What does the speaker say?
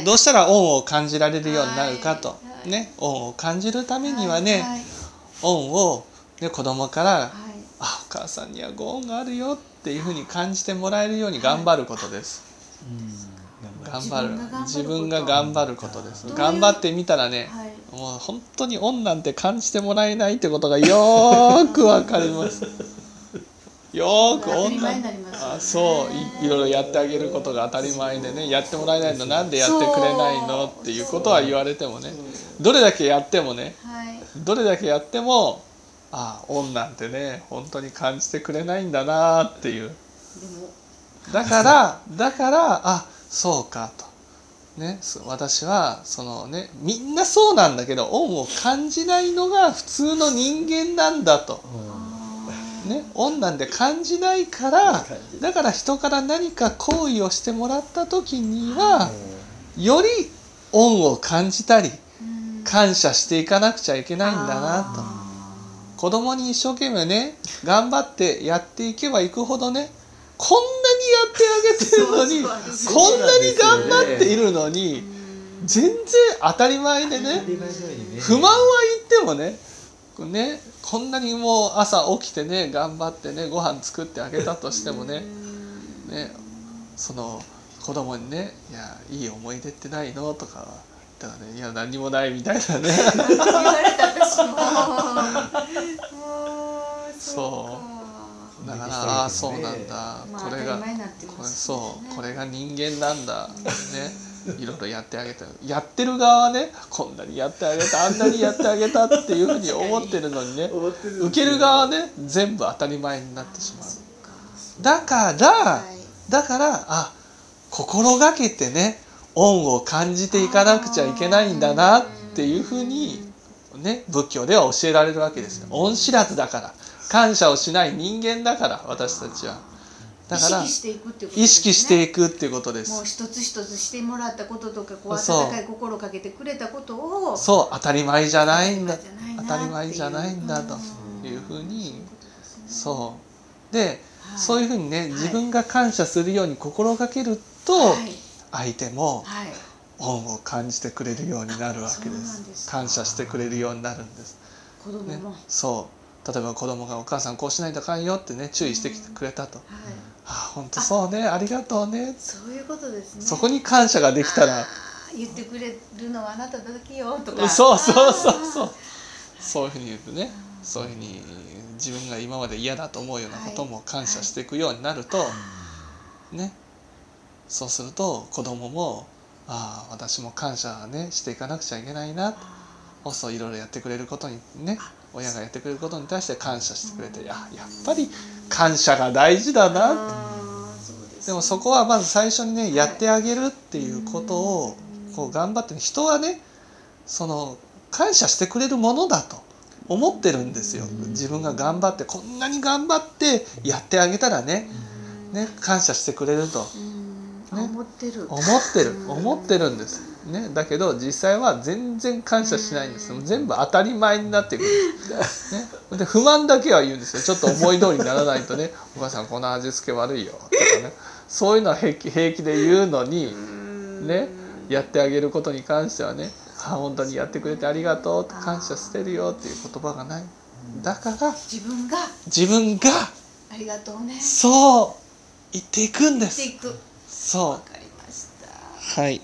はい。どうしたら恩を感じられるようになるかと、はい。はいね。恩を感じるためにはね、はい恩を、ね、子供からはい「あお母さんにはご恩があるよ」っていうふうに感じてもらえるように頑張ることです。頑張る。自自分分がが頑頑張ることです。頑張ってみたらね、はい。もう本当に恩なんて感じてもらえないってことがよーくわかりますよーく当たり恩なん前になりますよね。あそう。いいろいろやってあげることが当たり前でね。やってもらえないの。なんでやってくれないの？っていうことは言われてもね。どれだけやってもね。はい。どれだけやってもあ恩なんてね本当に感じてくれないんだなっていう。だからだからあそうかと。ね、そ私はそのねみんなそうなんだけど恩を感じないのが普通の人間なんだと。ね、恩なんて感じないからだから人から何か行為をしてもらった時にはより恩を感じたりうん。感謝していかなくちゃいけないんだなと。子供に一生懸命ね頑張ってやっていけばいくほどねこんなにやってあげてるのにこんなに頑張っているのにうん。全然当たり前でね不満は言ってもねねこんなにもう朝起きてね頑張ってねご飯作ってあげたとしてもねねその子供にね「いやいい思い出ってないの?」とかだからね「いや何もない」みたいなねそう。かだからああそうなんだ。まあこれがこれそうこれが人間なんだ。ねいろいろやってあげた。やってる側はね。こんなにやってあげた。あんなにやってあげたっていうふうに思ってるのにね。受ける側はね。全部当たり前になってしまう。だから、はい。だからあ心がけてね恩を感じていかなくちゃいけないんだなっていうふうにね仏教では教えられるわけですよ。恩知らずだから。感謝をしない人間だから私たちはだから意識していくっていうことですね。意識していくっていうことです。もう一つ一つしてもらったこととかこう温かい心をかけてくれたことをそう当たり前じゃないんだ。当当たり前じゃないんだとうん。いうふうに。そそう。で、はい。そういうふうにねい。自分が感謝するように心がけると、はい。相手もはい。恩を感じてくれるようになるわけです。感謝してくれるようになるんです、ね子供も、はい、そう例えば子供が「お母さんこうしないとあかんよ」ってね注意してきてくれたと「あ本当そうねあ。りがとうね」そういうことですね。そこに感謝ができたら。言ってくれるのはあなただけよとか。そうそうそうそう。そういうふうに言うとねそういうふうに自分が今まで嫌だと思うようなことも感謝していくようになると、ね。そうすると子供もああ私も感謝ねしていかなくちゃいけないなそういろいろやってくれることにね親がやってくれることに対して感謝してくれてあやっぱり感謝が大事だなですでもそこはまず最初にねやってあげるっていうことをこう頑張って人はねその感謝してくれるものだと思ってるんですよ。自分が頑張ってこんなに頑張ってやってあげたらねね感謝してくれると。うん。ね。思ってる。思ってる。思ってるんです、ね、だけど実際は全然感謝しないんです全部当たり前になってくる、ね、で不満だけは言うんですよ。ちょっと思い通りにならないとね「お母さんこの味付け悪いよ」とかね。そういうのは平気平気で言うのにね。やってあげることに関してはね「あ本当にやってくれてありがとう」感謝してるよっていう言葉がない。だから自分が。自分がありがとうね。そう。言っていくんです。そう。はい